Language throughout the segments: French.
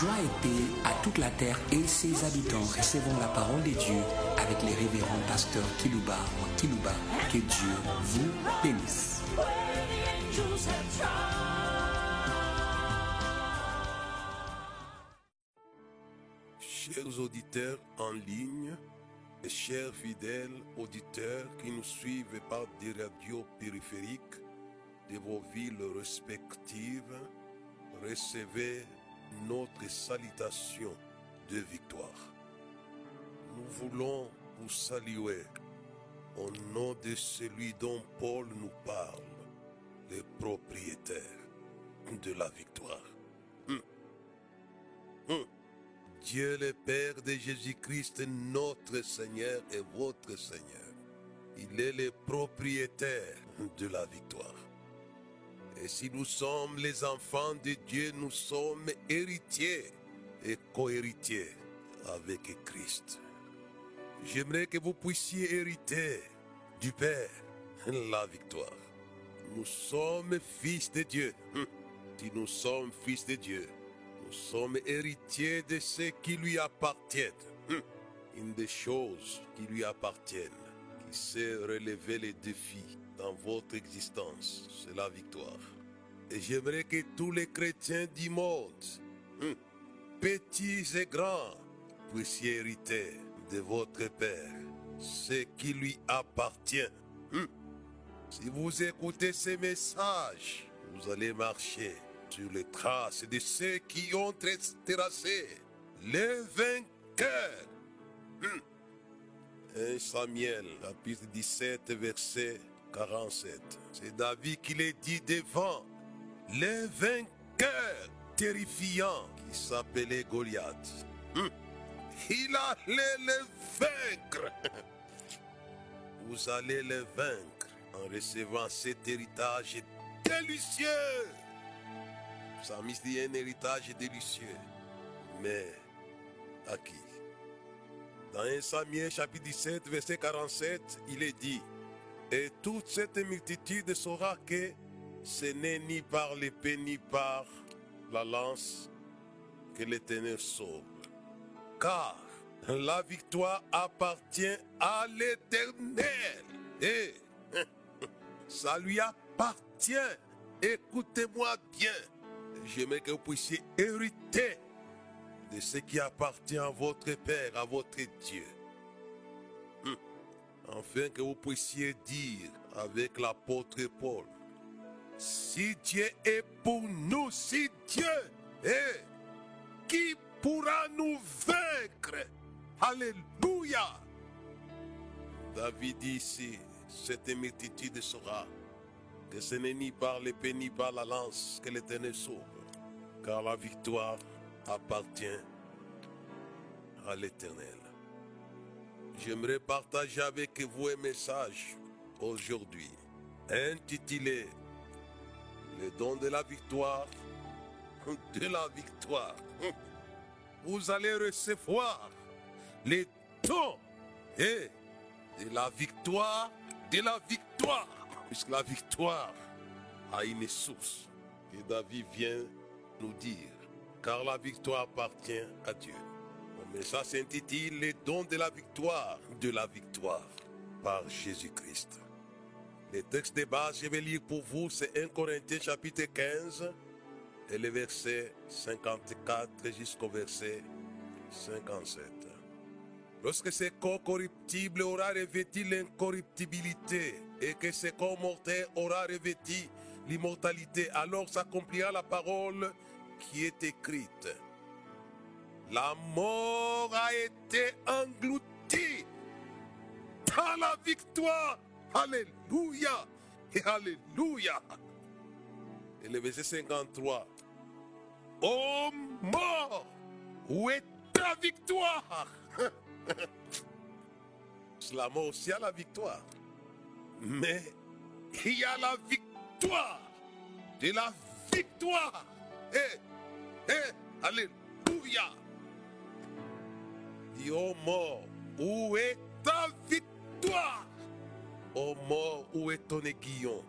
Joie et paix à toute la terre et ses habitants. Recevons la parole de Dieu avec les révérends pasteurs Kilouba ou Kilouba. Que Dieu vous bénisse. Chers auditeurs en ligne et chers fidèles auditeurs qui nous suivent par des radios périphériques de vos villes respectives, recevez notre salutation de victoire. Nous voulons vous saluer au nom de celui dont Paul nous parle, le propriétaire de la victoire. Hum. Hum. Dieu le Père de Jésus-Christ, notre Seigneur et votre Seigneur. Il est le propriétaire de la victoire. Et si nous sommes les enfants de Dieu, nous sommes héritiers et co-héritiers avec Christ. J'aimerais que vous puissiez hériter du Père la victoire. Nous sommes fils de Dieu. Si nous sommes fils de Dieu, nous sommes héritiers de ce qui lui appartient. Une des choses qui lui appartiennent, qui sait relever les défis dans votre existence, c'est la victoire. Et j'aimerais que tous les chrétiens du monde, petits et grands, puissiez hériter de votre Père ce qui lui appartient. Si vous écoutez ces messages, vous allez marcher sur les traces de ceux qui ont terrassé les vainqueurs. 1 Samuel, chapitre 17, verset 47. C'est David qui les dit devant les vainqueurs terrifiants qui s'appelait Goliath. Il allait les vaincre. Vous allez les vaincre en recevant cet héritage délicieux. Psalmiste dit un héritage délicieux. Mais à qui? Dans 1 Samuel chapitre 17 verset 47, il est dit, et toute cette multitude saura que ce n'est ni par l'épée ni par la lance que l'Éternel sauve. Car la victoire appartient à l'Éternel. Et ça lui appartient. Écoutez-moi bien. J'aimerais que vous puissiez hériter de ce qui appartient à votre Père, à votre Dieu. Afin que vous puissiez dire avec l'apôtre Paul, si Dieu est pour nous, si Dieu est, qui pourra nous vaincre? Alléluia. David dit ici, cette multitude saura que ce n'est ni par l'épée ni par la lance que l'Éternel sauve, car la victoire appartient à l'Éternel. J'aimerais partager avec vous un message aujourd'hui intitulé Le don de la victoire, de la victoire. Vous allez recevoir les dons et de la victoire, de la victoire, puisque la victoire a une source que David vient nous dire, car la victoire appartient à Dieu. Mais ça s'intitule Les dons de la victoire, de la victoire par Jésus-Christ. Le texte de base, je vais lire pour vous, c'est 1 Corinthiens chapitre 15 et le verset 54 jusqu'au verset 57. Lorsque ce corps corruptible aura revêtu l'incorruptibilité et que ce corps mortel aura revêtu l'immortalité, alors s'accomplira la parole qui est écrite. La mort a été engloutie dans la victoire. Alléluia et Alléluia. Et le verset 53. Oh mort, où est ta victoire? La mort aussi a la victoire. Mais il y a la victoire de la victoire. Eh, eh, Alléluia. Dis, oh mort, où est ta victoire? Oh mort, où est ton aiguillon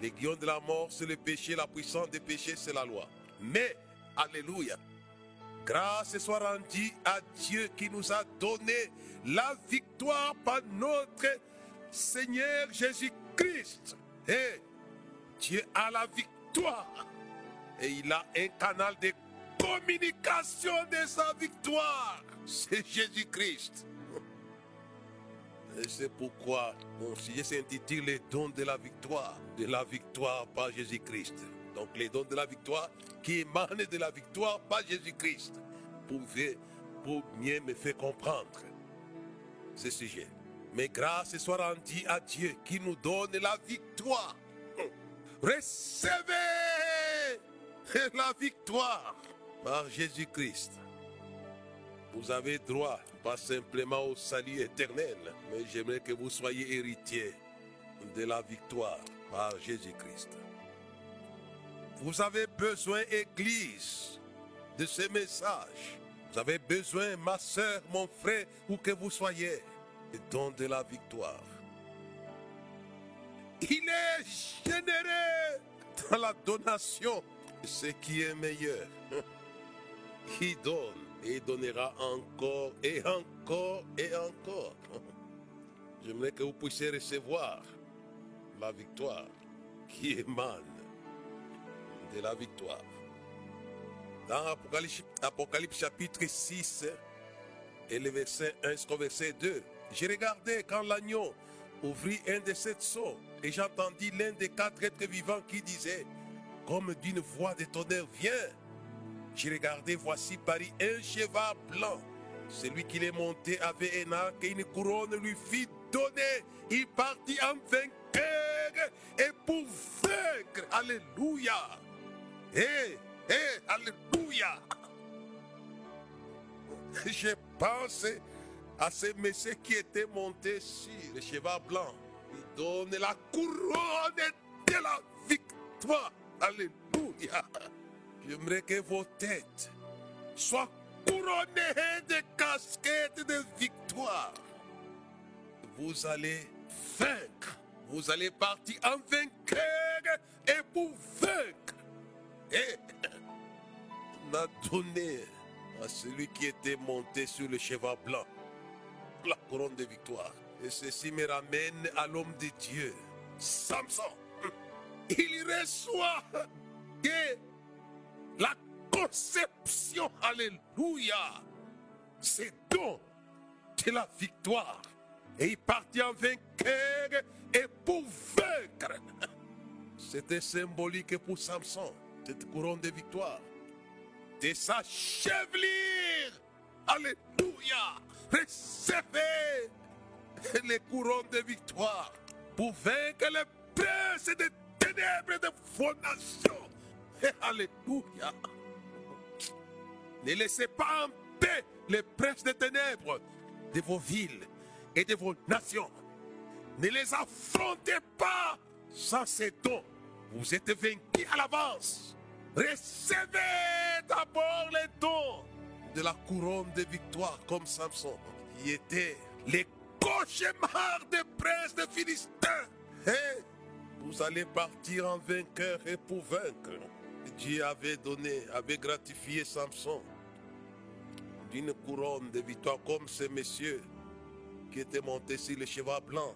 L'aiguillon de la mort, c'est le péché, la puissance des péchés, c'est la loi. Mais, Alléluia, grâce soit rendue à Dieu qui nous a donné la victoire par notre Seigneur Jésus-Christ. Et Dieu a la victoire. Et il a un canal de communication de sa victoire. C'est Jésus-Christ. Et c'est pourquoi mon sujet s'intitule Les dons de la victoire. De la victoire par Jésus-Christ. Donc les dons de la victoire qui émanent de la victoire par Jésus-Christ. Pour, pour mieux me faire comprendre ce sujet. Mais grâce soit rendue à Dieu qui nous donne la victoire. Recevez la victoire par Jésus-Christ. Vous avez droit, pas simplement au salut éternel, mais j'aimerais que vous soyez héritiers de la victoire par Jésus-Christ. Vous avez besoin, Église, de ce message. Vous avez besoin, ma soeur, mon frère, où que vous soyez, et don de la victoire. Il est généreux dans la donation ce qui est meilleur. Il donne et donnera encore et encore et encore. J'aimerais que vous puissiez recevoir la victoire qui émane de la victoire. Dans Apocalypse, Apocalypse chapitre 6 et le verset 1 jusqu'au verset 2, j'ai regardé quand l'agneau ouvrit un de sept seaux et j'entendis l'un des quatre êtres vivants qui disait, comme d'une voix de tonnerre, viens. J'ai regardé, voici Paris, un cheval blanc. Celui qui l'est monté avait un arc et une couronne lui fit donner. Il partit en vainqueur et pour vaincre. Alléluia. Eh, eh, alléluia. Je pense à ce monsieur qui était monté sur le cheval blanc. Il donne la couronne de la victoire. Alléluia. J'aimerais que vos têtes soient couronnées de casquettes de victoire. Vous allez vaincre. Vous allez partir en vainqueur et pour vaincre. Et on a donné à celui qui était monté sur le cheval blanc la couronne de victoire. Et ceci me ramène à l'homme de Dieu, Samson il reçoit que la conception, alléluia, c'est don de la victoire. Et il partit en vainqueur et pour vaincre. C'était symbolique pour Samson, cette couronne de victoire. De sa chevelure, alléluia, recevez les couronnes de victoire pour vaincre les princes de ténèbres de vos nations. Alléluia. Ne laissez pas en paix les princes des ténèbres de vos villes et de vos nations. Ne les affrontez pas sans ces dons. Vous êtes vaincus à l'avance. Recevez d'abord les dons de la couronne de victoire comme Samson, qui était les cauchemars des princes des Philistins. Et vous allez partir en vainqueur et pour vaincre. Dieu avait donné, avait gratifié Samson d'une couronne de victoire comme ce monsieur qui était monté sur le cheval blanc,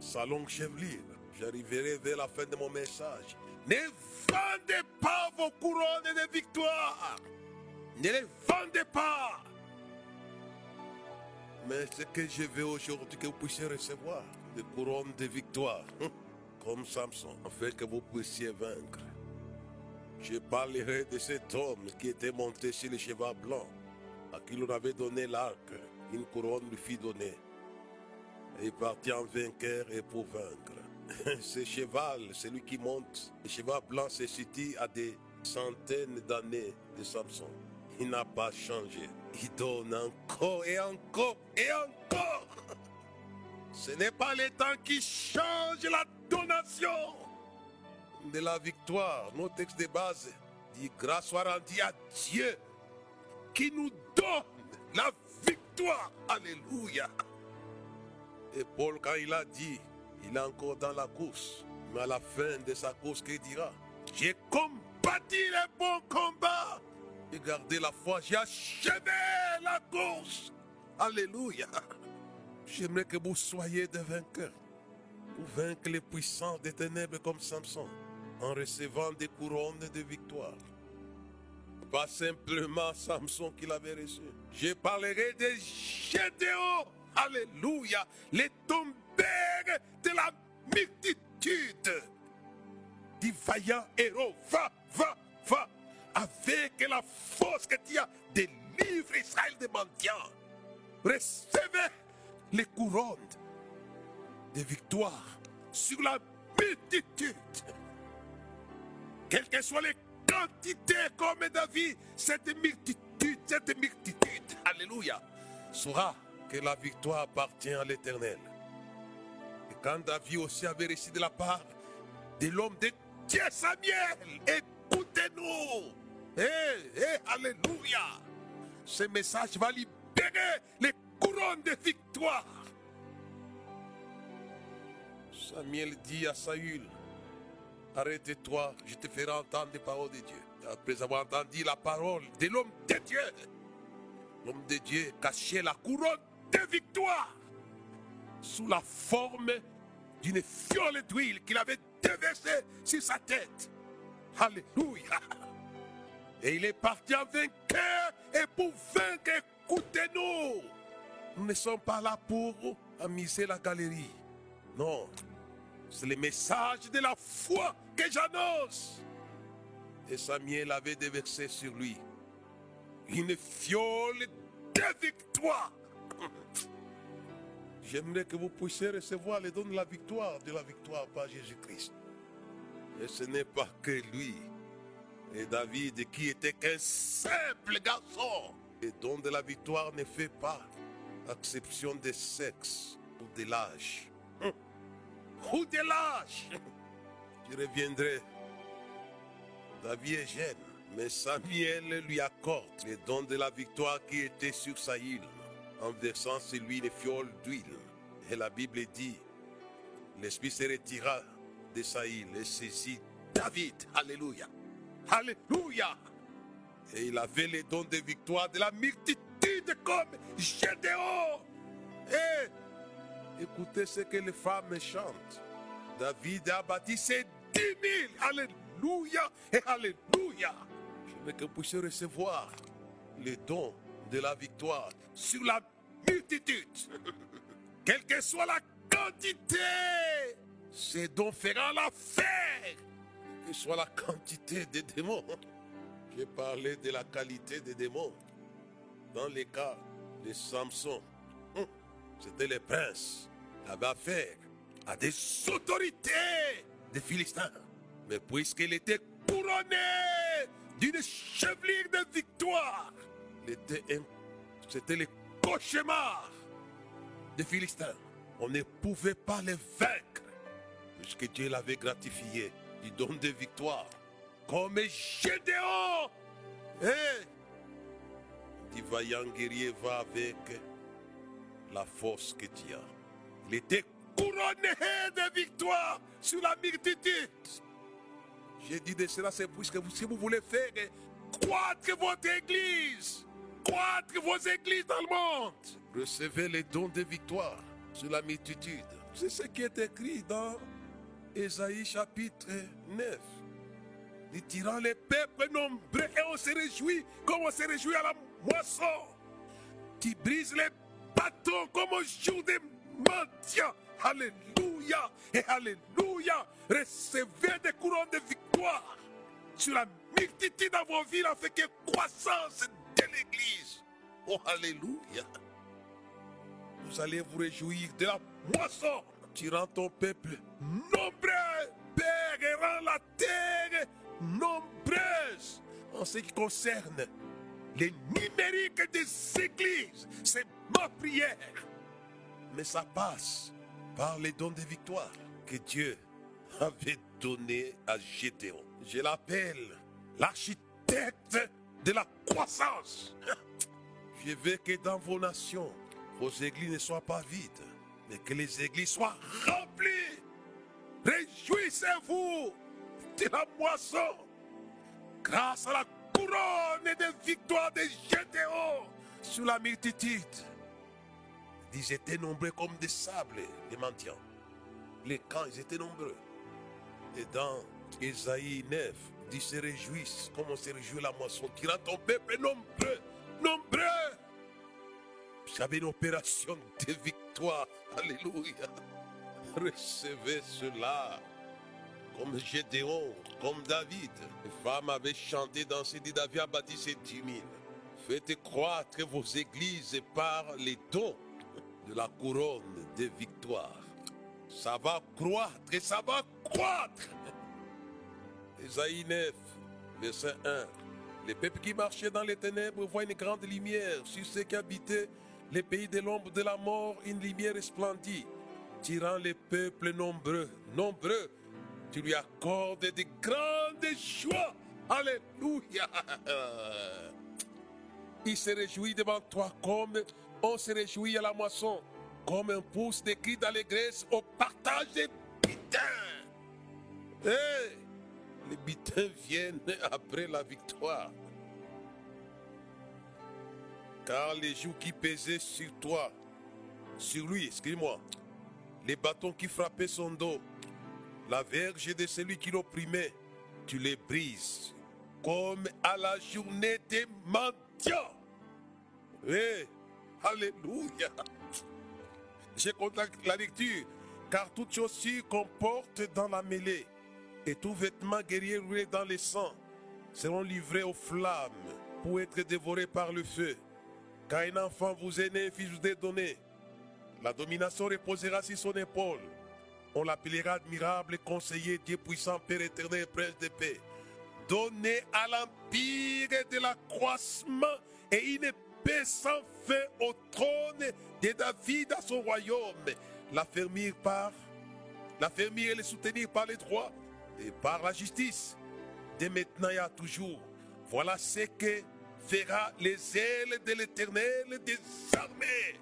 sa longue chevelure. J'arriverai vers la fin de mon message. Ne vendez pas vos couronnes de victoire. Ne les vendez pas. Mais ce que je veux aujourd'hui, que vous puissiez recevoir, des couronnes de victoire comme Samson, afin que vous puissiez vaincre. Je parlerai de cet homme qui était monté sur le cheval blanc, à qui l'on avait donné l'arc, une couronne lui fit donner. Et partit en vainqueur et pour vaincre. Ce cheval, celui qui monte, le cheval blanc se situe à des centaines d'années de Samson. Il n'a pas changé. Il donne encore et encore et encore. Ce n'est pas le temps qui change la donation de la victoire. Nos textes de base dit grâce soit rendue à Dieu qui nous donne la victoire. Alléluia. Et Paul, quand il a dit, il est encore dans la course. Mais à la fin de sa course, qu'il dira J'ai combattu le bon combat. J'ai gardé la foi, j'ai achevé la course. Alléluia. J'aimerais que vous soyez des vainqueurs. Pour vaincre les puissants des ténèbres comme Samson, en recevant des couronnes de victoire. Pas simplement Samson qui l'avait reçu. Je parlerai des Gédéons. Alléluia. Les tombeurs de la multitude. Du vaillant héros. Va, va, va. Avec la force que tu as, délivre Israël des mendiants. Recevez les couronnes de victoire sur la multitude. Quelles que soient les quantités comme David, cette multitude, cette multitude, alléluia, saura que la victoire appartient à l'éternel. Et quand David aussi avait reçu de la part de l'homme de Dieu Samuel, écoutez-nous. Eh, eh, alléluia. Ce message va libérer les couronnes de victoire. Samuel dit à Saül, arrête-toi, je te ferai entendre les paroles de Dieu. Après avoir entendu la parole de l'homme de Dieu, l'homme de Dieu cachait la couronne de victoire sous la forme d'une fiole d'huile qu'il avait déversée sur sa tête. Alléluia. Et il est parti en vainqueur et pour vaincre, écoutez-nous. Nous ne sommes pas là pour amuser la galerie. Non, c'est le message de la foi que j'annonce. Et Samuel avait déversé sur lui une fiole de victoire. J'aimerais que vous puissiez recevoir les dons de la victoire, de la victoire par Jésus-Christ. Et ce n'est pas que lui. Et David, qui était qu'un simple garçon. Les dons de la victoire ne fait pas exception de sexe ou de l'âge. Ou de l'âge. Je reviendrai. David est jeune, mais Samuel lui accorde les dons de la victoire qui était sur sa île, en versant sur lui les fioles d'huile. Et la Bible dit, l'Esprit se retira de sa île et saisit David. Alléluia. Alléluia. Et il avait les dons de victoire de la multitude comme Gédéon. Et écoutez ce que les femmes chantent. David a bâti ses dix mille. Alléluia et Alléluia. Je veux que vous puissiez recevoir les dons de la victoire sur la multitude. Quelle que soit la quantité, ces dons feront l'affaire. Quelle que soit la quantité des démons. J'ai parlé de la qualité des démons. Dans les cas de Samson, hum, c'était les princes qui avaient affaire à des autorités des Philistins. Mais puisqu'il était couronné d'une chevelure de victoire, c'était le cauchemar des Philistins. On ne pouvait pas les vaincre, puisque Dieu l'avait gratifié du don de victoire. Comme Gédéon, eh, du vaillant guerrier va avec la force que tu as. Il était couronné de victoire sur la multitude. J'ai dit de cela, c'est puisque vous, si vous voulez faire croître votre église, croître vos églises dans le monde, recevez les dons de victoire sur la multitude. C'est ce qui est écrit dans Ésaïe chapitre 9. Nous tirant les peuples nombreux et on se réjouit comme on se réjouit à la moisson. Tu brises les bâtons comme au jour des mendiants. Alléluia et Alléluia. Recevez des couronnes de victoire sur la multitude dans vos villes afin que croissance de l'Église. Oh Alléluia. Vous allez vous réjouir de la moisson. Tu rends ton peuple nombreux. Père, et rends la terre nombreuse en ce qui concerne les numériques des églises. C'est ma prière. Mais ça passe par les dons de victoire que Dieu avait donné à Gédéon. Je l'appelle l'architecte de la croissance. Je veux que dans vos nations, vos églises ne soient pas vides, mais que les églises soient remplies. Réjouissez-vous de la moisson grâce à la couronne couronne de victoire de Gédéon sur la multitude. Ils étaient nombreux comme des sables, les mendiants. Les camps, ils étaient nombreux. Et dans Ésaïe 9, ils se réjouissent comme on se réjouit la moisson. Tu rends ton peuple nombreux, nombreux. J'avais une opération de victoire. Alléluia. Recevez cela. Comme Gédéon, comme David. Les femmes avaient chanté dans ces dit David a bâti ses dix mille. Faites croître vos églises par les dons de la couronne de victoire. Ça va croître et ça va croître. Ésaïe 9, verset 1. Les peuples qui marchaient dans les ténèbres voient une grande lumière. Sur ceux qui habitaient les pays de l'ombre de la mort, une lumière resplendit. Tirant les peuples nombreux, nombreux, tu lui accordes de grandes joies. Alléluia. Il se réjouit devant toi comme on se réjouit à la moisson, comme un pouce de cris d'allégresse au partage des bitins. Hey, les bitins viennent après la victoire. Car les joues qui pesaient sur toi, sur lui, excuse-moi, les bâtons qui frappaient son dos, la verge de celui qui l'opprimait, tu les brises comme à la journée des mendiants. Alléluia. Je contacte la lecture, car toute chaussure comporte dans la mêlée, et tout vêtement guerrier roulé dans le sang seront livrés aux flammes pour être dévorés par le feu. Car un enfant vous est né, fils vous est donné. La domination reposera sur son épaule. On l'appellera admirable, conseiller, Dieu puissant, Père éternel, prince de paix. Donné à l'empire de l'accroissement et une paix sans fin au trône de David à son royaume. L'affermir par, l'affermir et le soutenir par les droits et par la justice. Dès maintenant et à toujours. Voilà ce que fera les ailes de l'éternel des armées.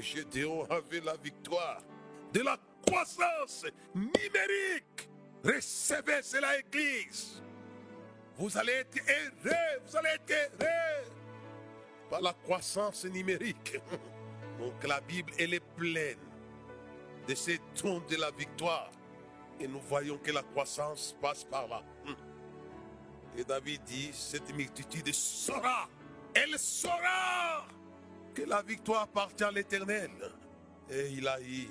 Gédéon avait la victoire de la croissance numérique. Recevez cela, Église. Vous allez être heureux, vous allez être heureux par la croissance numérique. Donc la Bible, elle est pleine de ces dons de la victoire. Et nous voyons que la croissance passe par là. Et David dit, cette multitude saura, elle saura que la victoire appartient à l'Éternel. Et il a eu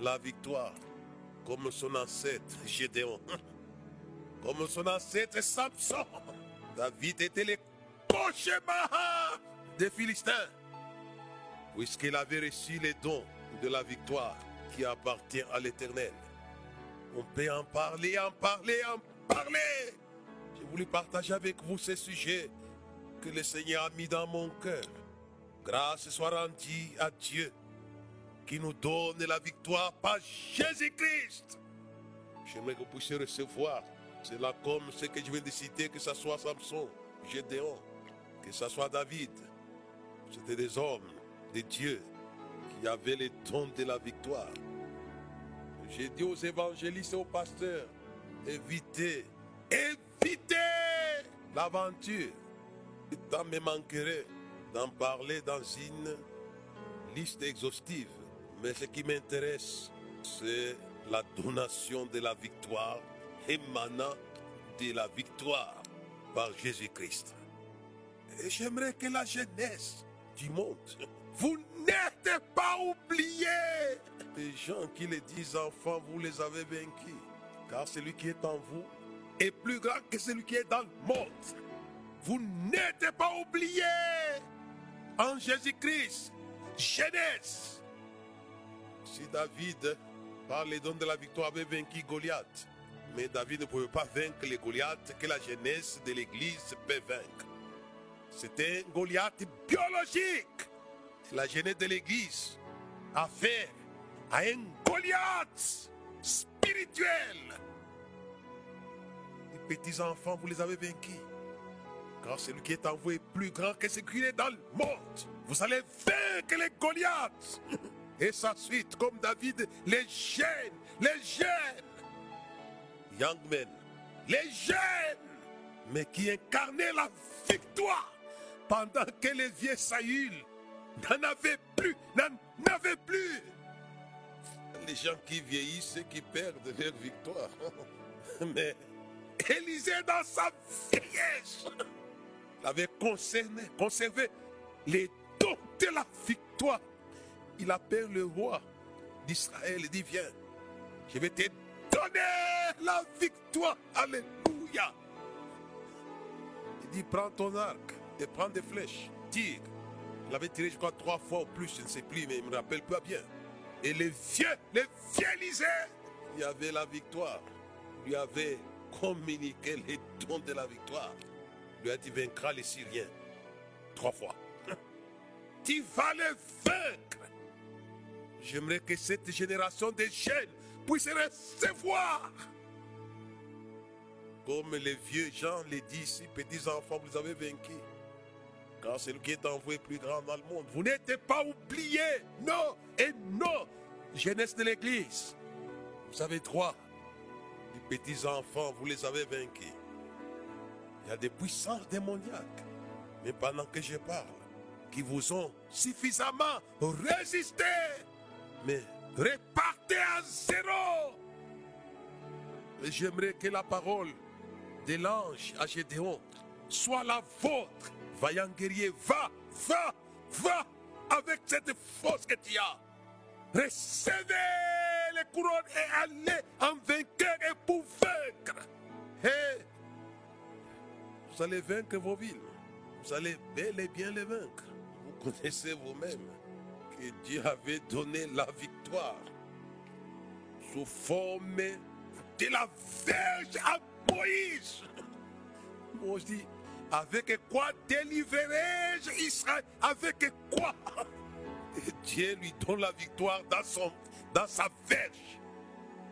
la victoire comme son ancêtre Gédéon, comme son ancêtre Samson. David était le cauchemar des Philistins, puisqu'il avait reçu les dons de la victoire qui appartient à l'Éternel. On peut en parler, en parler, en parler. J'ai voulu partager avec vous ce sujet que le Seigneur a mis dans mon cœur. Grâce soit rendue à Dieu qui nous donne la victoire par Jésus-Christ. J'aimerais que vous puissiez recevoir cela comme ce que je de citer, que ce soit Samson, Gédéon, que ce soit David. C'était des hommes de Dieu qui avaient les dons de la victoire. J'ai dit aux évangélistes et aux pasteurs, évitez, évitez l'aventure. Temps me manquerait d'en parler dans une liste exhaustive. Mais ce qui m'intéresse, c'est la donation de la victoire émanant de la victoire par Jésus-Christ. Et j'aimerais que la jeunesse du monde, vous n'êtes pas oubliés. Les gens qui les disent enfants, vous les avez vaincus. Car celui qui est en vous est plus grand que celui qui est dans le monde. Vous n'êtes pas oubliés en Jésus-Christ. Jeunesse. Si David, par les dons de la victoire, avait vaincu Goliath, mais David ne pouvait pas vaincre les Goliaths que la jeunesse de l'Église peut vaincre. C'était un Goliath biologique. La jeunesse de l'Église a fait à un Goliath spirituel. Les petits-enfants, vous les avez vaincus. Car celui qui est en vous est plus grand que celui qui est dans le monde. Vous allez vaincre les Goliaths. Et sa suite, comme David, les jeunes, les jeunes. Les jeunes, mais qui incarnaient la victoire pendant que les vieux Saül n'en avaient plus, n'en plus. Les gens qui vieillissent et qui perdent leur victoire. Mais Élisée, dans sa vieillesse, avait concerné, conservé les dons de la victoire. Il appelle le roi d'Israël et dit Viens, je vais te la victoire. Alléluia. Il dit Prends ton arc et prends des flèches. Tire. Il avait tiré, je crois, trois fois ou plus, je ne sais plus, mais il me rappelle pas bien. Et les vieux, les vieux Élisée, il y avait la victoire. Lui avait communiqué les dons de la victoire. Lui a dit vaincra les Syriens. Trois fois. tu vas les vaincre. J'aimerais que cette génération de jeunes puisse recevoir. Comme les vieux gens les disent petits enfants, vous avez vaincu. Car celui qui est envoyé plus grand dans le monde. Vous n'êtes pas oubliés. Non et non. Jeunesse de l'Église. Vous avez droit. Les petits enfants, vous les avez vaincus. Il y a des puissances démoniaques. Mais pendant que je parle, qui vous ont suffisamment résisté, mais repartez à zéro. Et j'aimerais que la parole de l'ange à soit la vôtre. Vaillant guerrier, va, va, va avec cette force que tu as. Recevez les couronnes et allez en vainqueur et pour vaincre. Vous allez vaincre vos villes. Vous allez bel et bien les vaincre. Vous connaissez vous-même que Dieu avait donné la victoire sous forme de la verge à Moïse. Moïse dit, avec quoi délivrerai-je Israël? Avec quoi? Et Dieu lui donne la victoire dans, son, dans sa verge.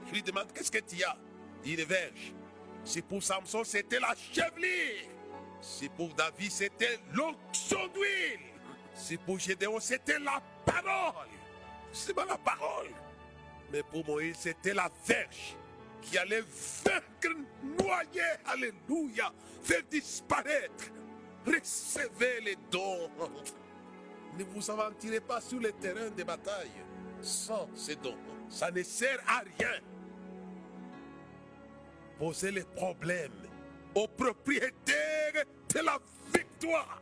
Il lui demande, qu'est-ce que tu as? Il dit, les verges. C'est pour Samson, c'était la chevelure. C'est pour David, c'était l'onction. C'est pour Gédéon, c'était la parole. C'est pas la parole. Mais pour Moïse, c'était la verge qui allait vaincre, noyer, alléluia, faire disparaître. Recevez les dons. Ne vous aventurez pas sur le terrain de bataille sans ces dons. Ça ne sert à rien. Posez les problèmes aux propriétaires de la victoire.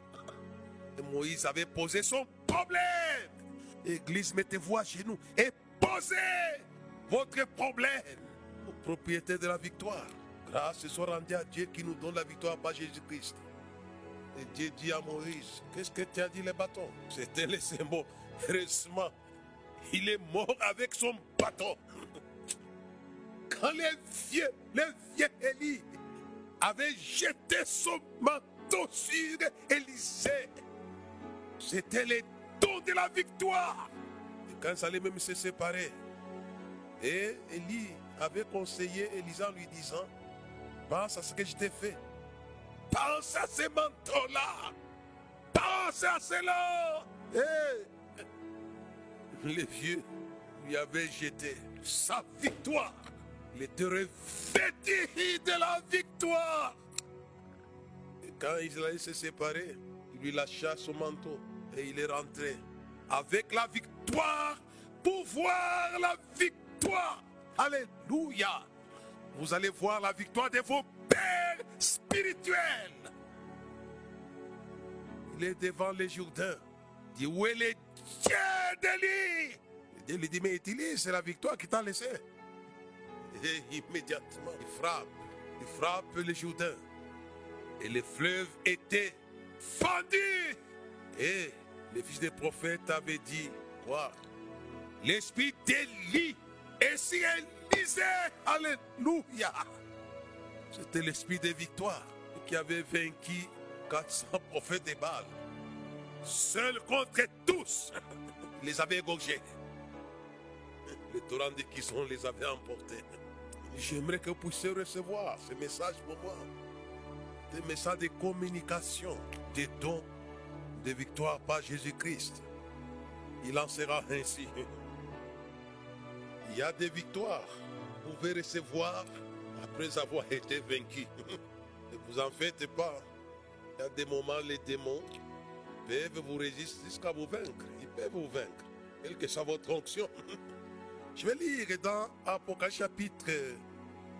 Moïse avait posé son problème. Église, mettez-vous à genoux et posez votre problème aux propriétaires de la victoire. Grâce soit rendue à Dieu qui nous donne la victoire par Jésus-Christ. Et Dieu dit à Moïse, qu'est-ce que tu as dit les bâtons? C'était les mots. Heureusement, il est mort avec son bâton. Quand les vieux, les vieux Élie avaient jeté son manteau sur Élisée, c'était les dons de la victoire. Et quand ça allait même se séparer, et Élie avait conseillé Élisée en lui disant, pense à ce que je t'ai fait. Pense à ces manteaux-là. Pense à cela. Et les vieux lui avaient jeté sa victoire. Il était revêtu de la victoire. Et quand ils allaient se séparer, il lui lâcha son manteau et il est rentré avec la victoire pour voir la victoire. Alléluia. Vous allez voir la victoire de vos pères spirituels. Il est devant les Jourdains. Il dit, où est le Dieu d'Élie Dieu lui dit, mais utilise, c'est la victoire qui t'a laissé. Et immédiatement, il frappe. Il frappe les Jourdains. Et les fleuves étaient fendus. Et les fils des prophètes avaient dit, quoi? L'esprit d'Élie et si Élisée, alléluia. C'était l'esprit de victoire qui avait vaincu 400 prophètes de Baal. Seul contre tous, il les avait égorgés. Les torrents de Kison les avait emportés. J'aimerais que vous puissiez recevoir ce message pour moi. Des messages de communication, des dons de victoire par Jésus-Christ. Il en sera ainsi. Il y a des victoires. Vous pouvez recevoir après avoir été vaincu. ne vous en faites pas. Il y a des moments, les démons peuvent vous résister jusqu'à vous vaincre. Ils peuvent vous vaincre, quelle que soit votre onction. Je vais lire dans Apocalypse chapitre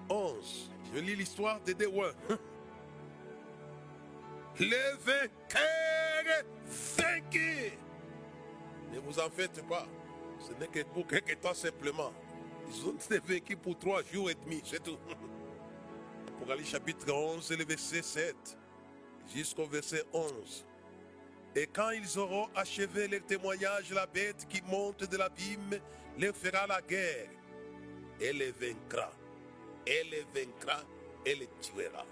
11. Je vais lire l'histoire des Déouins. Les vainqueurs vaincus. Ne vous en faites pas. Ce n'est que pour quelques temps simplement. Ils ont été vaincus pour trois jours et demi, c'est tout. Apocalypse chapitre 11, le verset 7 jusqu'au verset 11. Et quand ils auront achevé leur témoignage, la bête qui monte de l'abîme leur fera la guerre. Elle les vaincra. Elle les vaincra et les tuera.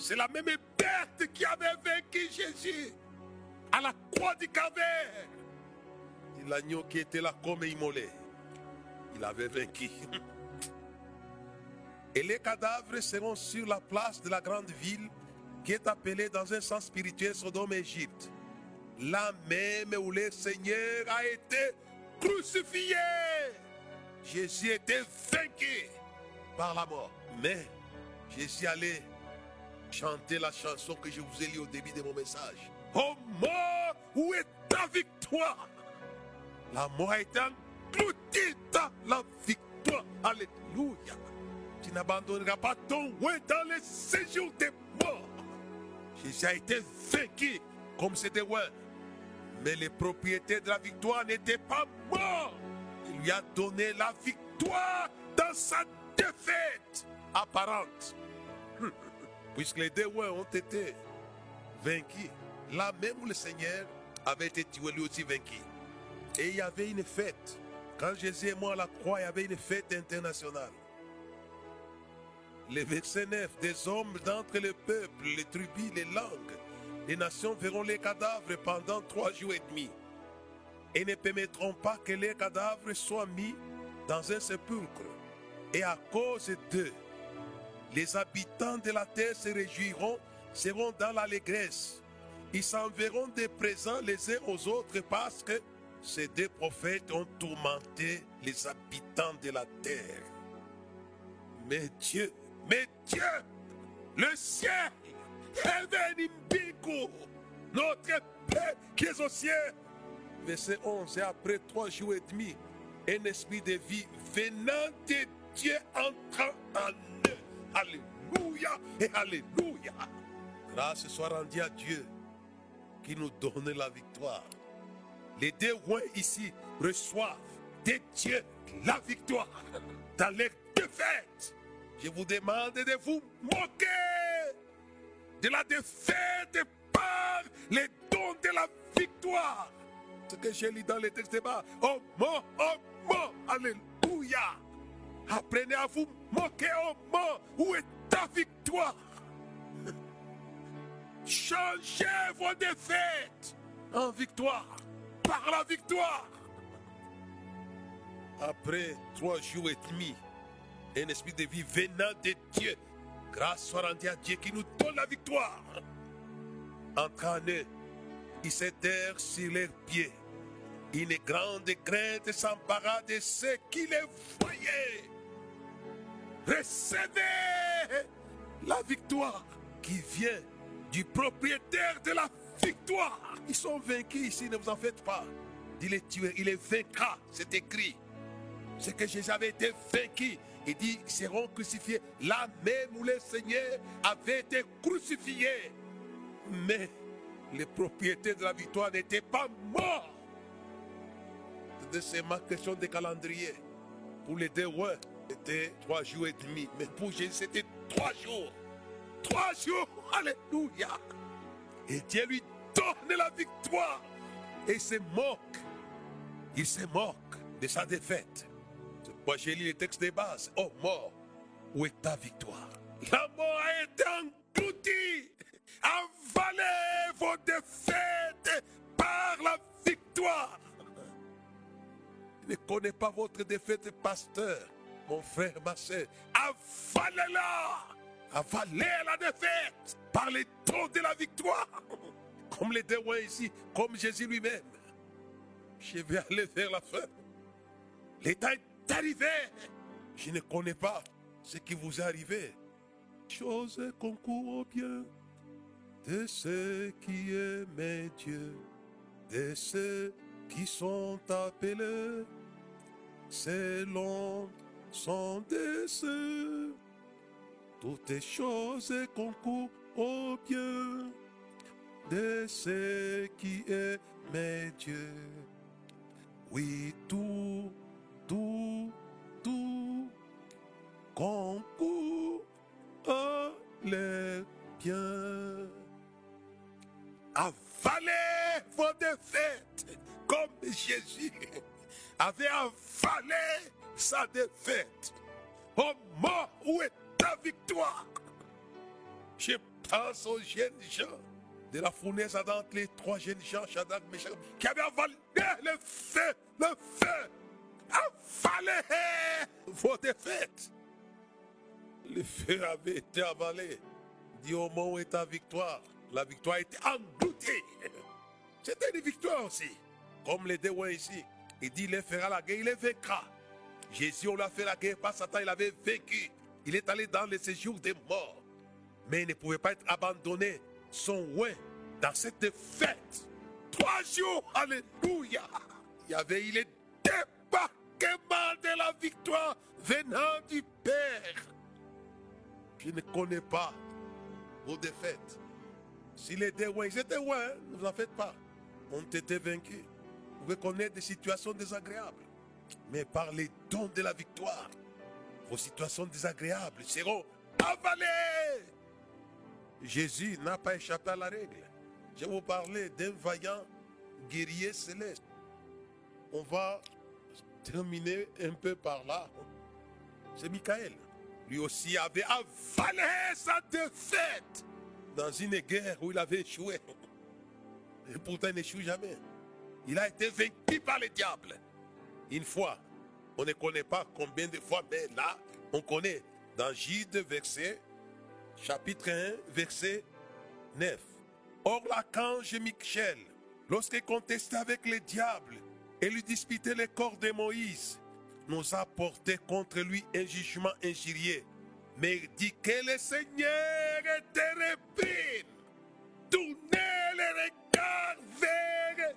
C'est la même bête qui avait vaincu Jésus à la croix du Calvaire. L'agneau qui était là comme immolé, il avait vaincu. Et les cadavres seront sur la place de la grande ville qui est appelée dans un sens spirituel Sodome Égypte. Là même où le Seigneur a été crucifié. Jésus était vaincu par la mort. Mais Jésus allait chanter la chanson que je vous ai lue au début de mon message. Oh mort, où est ta victoire? La mort été engloutie dans la victoire. Alléluia. Tu n'abandonneras pas ton ouais dans les séjours des morts. Jésus a été vaincu comme c'était ouais. Mais les propriétés de la victoire n'étaient pas morts. Il lui a donné la victoire dans sa défaite apparente. Puisque les deux ont été vaincus. Là même où le Seigneur avait été tué, lui aussi vaincu. Et il y avait une fête. Quand Jésus est mort à la croix, il y avait une fête internationale. Les verset 9, des hommes d'entre les peuples, les tribus, les langues, les nations verront les cadavres pendant trois jours et demi et ne permettront pas que les cadavres soient mis dans un sépulcre. Et à cause d'eux, les habitants de la terre se réjouiront, seront dans l'allégresse. Ils s'enverront des présents les uns aux autres parce que ces deux prophètes ont tourmenté les habitants de la terre. Mais Dieu, mais Dieu, le ciel, notre Père qui est au ciel. Verset 11, et après trois jours et demi, un esprit de vie venant de Dieu entrant en. Alléluia et Alléluia. Grâce soit rendue à Dieu qui nous donne la victoire. Les deux rois ici reçoivent de Dieu la victoire dans les défaites. Je vous demande de vous moquer de la défaite par les dons de la victoire. Ce que j'ai lu dans les textes bas. Oh mon, oh mon, alléluia. Apprenez à vous moquer, oh mon, où est ta victoire? Changez vos défaites en victoire, par la victoire. Après trois jours et demi, un esprit de vie venant de Dieu, grâce soit rendue à Dieu qui nous donne la victoire. Entre en eux, ils s'éterrent sur leurs pieds. Une grande crainte s'empara de ceux qui les voyaient. Recevez la victoire qui vient du propriétaire de la victoire. Ils sont vaincus ici, ne vous en faites pas. Il est tué, il est vaincra, c'est écrit. C'est que Jésus avait été vaincu. Il dit, ils seront crucifiés là même où le Seigneur avait été crucifié. Mais les propriétaires de la victoire n'étaient pas morts. C'est ma question de calendrier. Pour les deux rois, c'était trois jours et demi. Mais pour Jésus, c'était trois jours. Trois jours. Alléluia. Et Dieu lui donne la victoire. Et il se moque. Il se moque de sa défaite. Pourquoi j'ai lu les textes de base. Oh mort, où est ta victoire? La mort a été engloutie. Avalez vos défaites par la victoire. Ne connais pas votre défaite, pasteur, mon frère, ma soeur. Avalez-la. Avalez la défaite par les dons de la victoire. Comme les deux ici, comme Jésus lui-même. Je vais aller vers la fin. L'état est arrivé. Je ne connais pas ce qui vous est arrivé. Chose concourt au bien de ceux qui aiment Dieu, de ceux qui sont appelés selon son dessein. Toutes choses concourent au bien de ceux qui aiment Dieu. Oui, tout, tout, tout concourt à les bien. Avalez vos défaites comme Jésus avait avalé sa défaite. Oh mort, où est ta victoire Je pense aux jeunes gens de la fournaise Adam, les trois jeunes gens, Shadrach, Meshach, qui avaient avalé le feu, le feu. Avalez vos défaites. Le feu avait été avalé. Dis au moment où est ta victoire. La victoire était engloutie. C'était une victoire aussi. Comme les deux ici. Il dit, il fera la guerre, il les vaincra. Jésus, on lui a fait la guerre par Satan, il avait vécu. Il est allé dans les séjours des morts. Mais il ne pouvait pas être abandonné. Son ouais dans cette fête. Trois jours, alléluia. Il y avait il est débarquement de la victoire venant du Père. Je ne connais pas vos défaites. S'il était loin, ils étaient loin, ne vous en faites pas. On était vaincus. Vous pouvez connaître des situations désagréables. Mais par les dons de la victoire, vos situations désagréables seront avalées. Jésus n'a pas échappé à la règle. Je vais vous parler d'un vaillant guerrier céleste. On va terminer un peu par là. C'est Michael. Lui aussi avait avalé sa défaite dans une guerre où il avait échoué. Et pourtant, il n'échoue jamais. Il a été vaincu par le diable. Une fois, on ne connaît pas combien de fois, mais là, on connaît. Dans Gide, verset, chapitre 1, verset 9. Or, l'archange Michel, lorsqu'il contestait avec le diable et lui disputait le corps de Moïse, nous a porté contre lui un jugement injurieux. Mais il dit que le Seigneur te réprime. Tournez les regards vers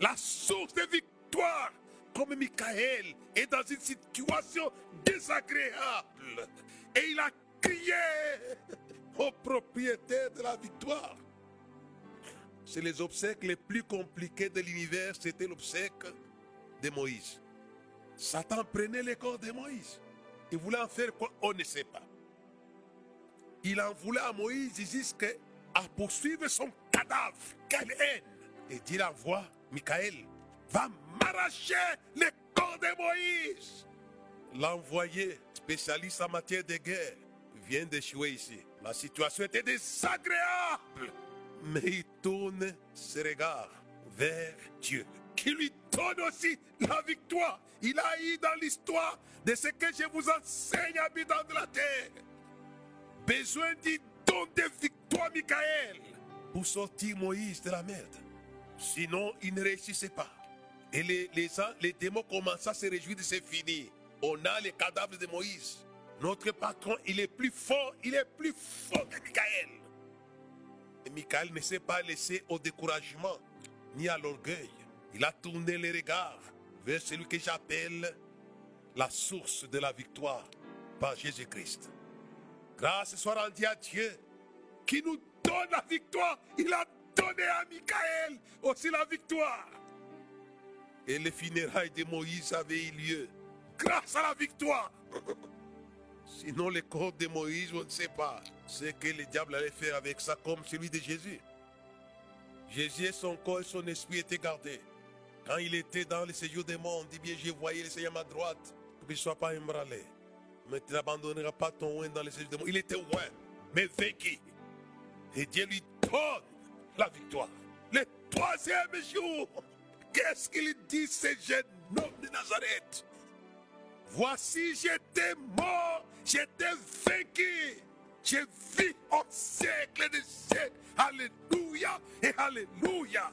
la source de victoire. Comme Michael est dans une situation désagréable. Et il a crié au propriétaire de la victoire. C'est les obsèques les plus compliqués de l'univers, c'était l'obsèque de Moïse. Satan prenait les corps de Moïse. Il voulait en faire quoi? On ne sait pas. Il en voulait à Moïse jusqu'à poursuivre son cadavre. Quelle haine Et Dieu l'envoie, Michael, va m'arracher les corps de Moïse. L'envoyé, spécialiste en matière de guerre, vient d'échouer ici. La situation était désagréable. Mais il tourne ses regards vers Dieu, qui lui donne aussi la victoire. Il a eu dans l'histoire de ce que je vous enseigne, habitants de la terre. Besoin du don de victoire, Michael, pour sortir Moïse de la merde. Sinon, il ne réussissait pas. Et les, les, les démons commencent à se réjouir de c'est fini. On a les cadavres de Moïse. Notre patron, il est plus fort, il est plus fort que Michael. Et Michael ne s'est pas laissé au découragement ni à l'orgueil. Il a tourné les regards vers celui que j'appelle la source de la victoire par Jésus-Christ. Grâce soit rendue à Dieu qui nous donne la victoire. Il a donné à Michael aussi la victoire. Et les funérailles de Moïse avaient eu lieu grâce à la victoire. Sinon, le corps de Moïse, on ne sait pas ce que le diable allait faire avec ça, comme celui de Jésus. Jésus, son corps et son esprit étaient gardés. Quand il était dans le séjour des mondes, il dit bien, je voyais le Seigneur à ma droite, pour qu'il ne soit pas ébranlé. Mais tu n'abandonneras pas ton oin dans le séjour des mondes. Il était loin, mais vaincu. Et Dieu lui donne la victoire. Le troisième jour, qu'est-ce qu'il dit, ce jeune homme de Nazareth? Voici, j'étais mort, j'étais vaincu. J'ai vu au siècle des siècles. Alléluia et Alléluia.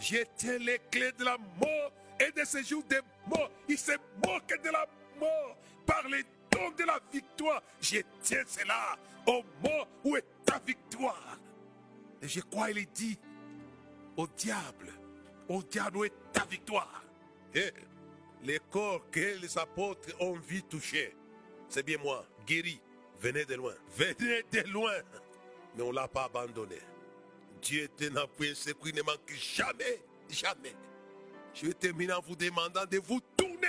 J'étais les clés de la mort et de ce jour des morts. Il s'est moqué de la mort par les don de la victoire. Tiens cela. Au mort, où est ta victoire Et je crois, il dit au diable, diable, où est ta victoire Eh, Les corps que les apôtres ont vu toucher, c'est bien moi, guéri. Venez de loin, venez de loin. Mais on ne l'a pas abandonné. Dieu est un appui il ne manque jamais, jamais. Je vais terminer en vous demandant de vous tourner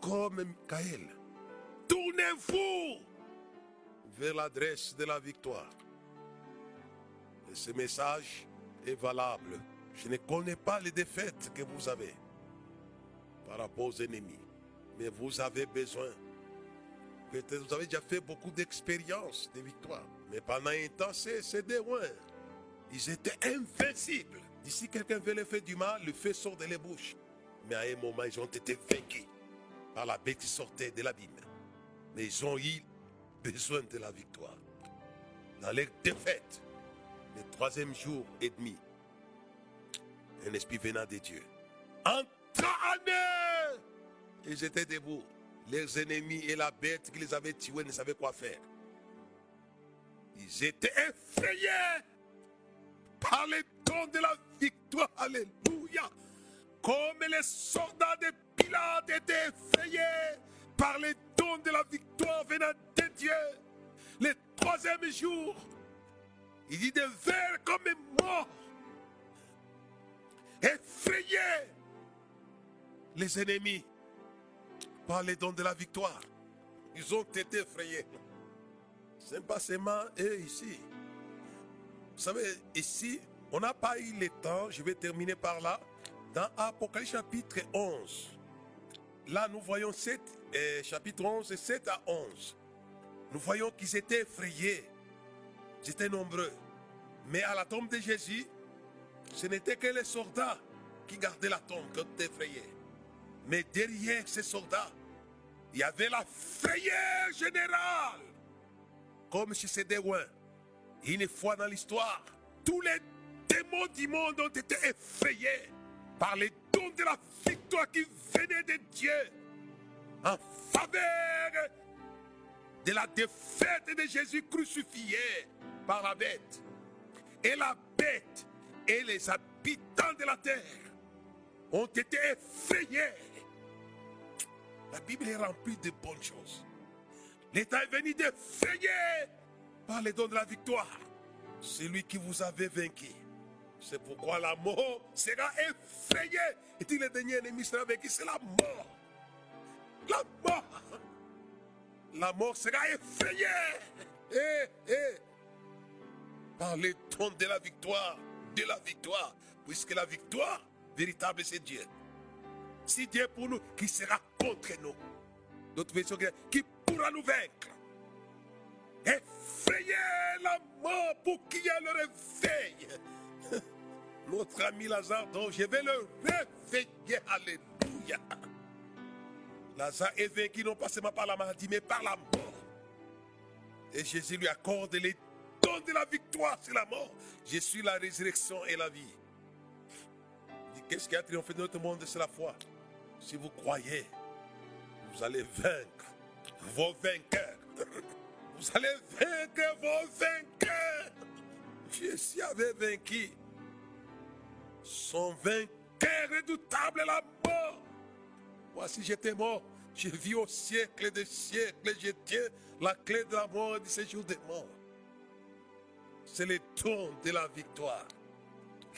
comme Michael. Tournez-vous vers l'adresse de la victoire. Et ce message est valable. Je ne connais pas les défaites que vous avez par rapport aux ennemis. Mais vous avez besoin. Peut-être vous avez déjà fait beaucoup d'expériences de victoire. Mais pendant un temps, c'est des loin. Ils étaient invincibles. D'ici quelqu'un veut les faire du mal, le feu sort de les bouches. Mais à un moment, ils ont été vaincus par la bête qui sortait de l'abîme. Mais ils ont eu besoin de la victoire. Dans les défaites, le troisième jour et demi, un esprit venant de Dieu. Entraînés Ils étaient debout. Leurs ennemis et la bête qui les avait tués ne savaient quoi faire. Ils étaient effrayés par les dons de la victoire. Alléluia. Comme les soldats de Pilate étaient effrayés par les dons de la victoire venant de Dieu. Le troisième jour, il dit de vers comme mort. Effrayés. Les ennemis par les dons de la victoire. Ils ont été effrayés. C'est pas seulement ici. Vous savez, ici, on n'a pas eu le temps, je vais terminer par là. Dans Apocalypse chapitre 11, là nous voyons 7, euh, chapitre 11, 7 à 11. Nous voyons qu'ils étaient effrayés. Ils étaient nombreux. Mais à la tombe de Jésus, ce n'était que les soldats qui gardaient la tombe, qui effrayés. Mais derrière ces soldats, il y avait la frayeur générale. Comme chez ces dérouins. Une fois dans l'histoire, tous les démons du monde ont été effrayés par les dons de la victoire qui venait de Dieu en faveur de la défaite de Jésus crucifié par la bête. Et la bête et les habitants de la terre ont été effrayés. La Bible est remplie de bonnes choses. L'État est venu d'effrayer par les dons de la victoire. C'est lui qui vous avait vaincu. C'est pourquoi la mort sera effrayée. Et dit le dernier ennemi sera vaincu, c'est la mort. La mort. La mort sera effrayée. Eh, eh. Par les dons de la victoire. De la victoire. Puisque la victoire véritable, c'est Dieu. Si Dieu est pour nous, qui sera contre nous? D'autres versions, qui pourra nous vaincre? Effrayer la mort pour qu'il y ait le réveil. Notre ami Lazare, donc je vais le réveiller. Alléluia. Lazare est vaincu non pas seulement par la maladie, mais par la mort. Et Jésus lui accorde les de la victoire sur la mort. Je suis la résurrection et la vie. Qu'est-ce qui a triomphé de notre monde C'est la foi? Si vous croyez, vous allez vaincre vos vainqueurs. Vous allez vaincre vos vainqueurs. Jésus avait vaincu son vainqueur redoutable, la mort. Voici, j'étais mort. Je vis au siècle des siècles. Je tiens la clé de la mort et de ces jours des morts. C'est le ton de la victoire.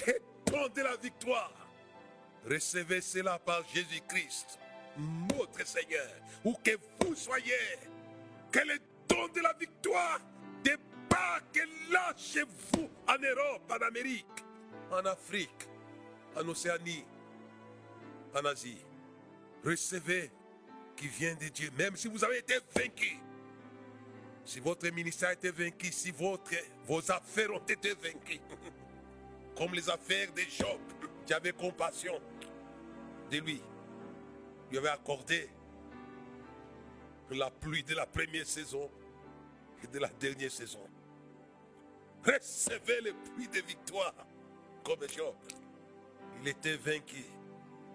Le ton de la victoire. Recevez cela par Jésus-Christ, notre Seigneur, où que vous soyez, que le don de la victoire débarque là chez vous, en Europe, en Amérique, en Afrique, en Océanie, en Asie. Recevez qui vient de Dieu, même si vous avez été vaincu. Si votre ministère a été vaincu, si votre, vos affaires ont été vaincues, comme les affaires de Job, qui avait compassion de lui. Lui avait accordé la pluie de la première saison et de la dernière saison. Recevez le pluie de victoire comme Job. Il était vaincu,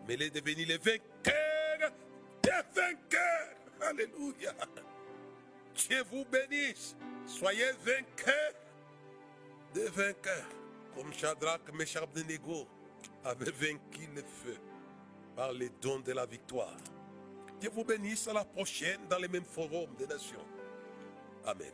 mais il est devenu le vainqueur des vainqueurs. Alléluia. Dieu vous bénisse. Soyez vainqueurs des vainqueurs. Comme Shadrach, Meshach, Abednego avaient vaincu le feu par les dons de la victoire. Dieu vous bénisse à la prochaine dans les mêmes forums des nations. Amen.